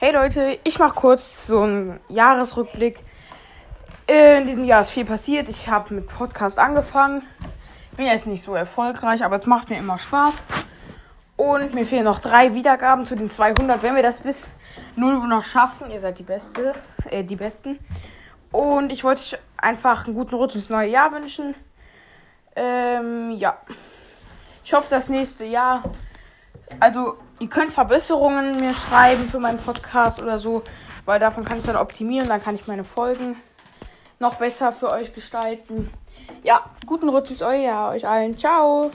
Hey Leute, ich mache kurz so einen Jahresrückblick. In diesem Jahr ist viel passiert. Ich habe mit Podcast angefangen. Bin jetzt nicht so erfolgreich, aber es macht mir immer Spaß. Und mir fehlen noch drei Wiedergaben zu den 200. Wenn wir das bis 0 Uhr noch schaffen, ihr seid die Beste, äh, die Besten. Und ich wollte euch einfach einen guten Rutsch ins neue Jahr wünschen. Ähm, ja. Ich hoffe, das nächste Jahr. Also, ihr könnt Verbesserungen mir schreiben für meinen Podcast oder so, weil davon kann ich dann optimieren. Dann kann ich meine Folgen noch besser für euch gestalten. Ja, guten Rutsch euer Jahr euch allen. Ciao.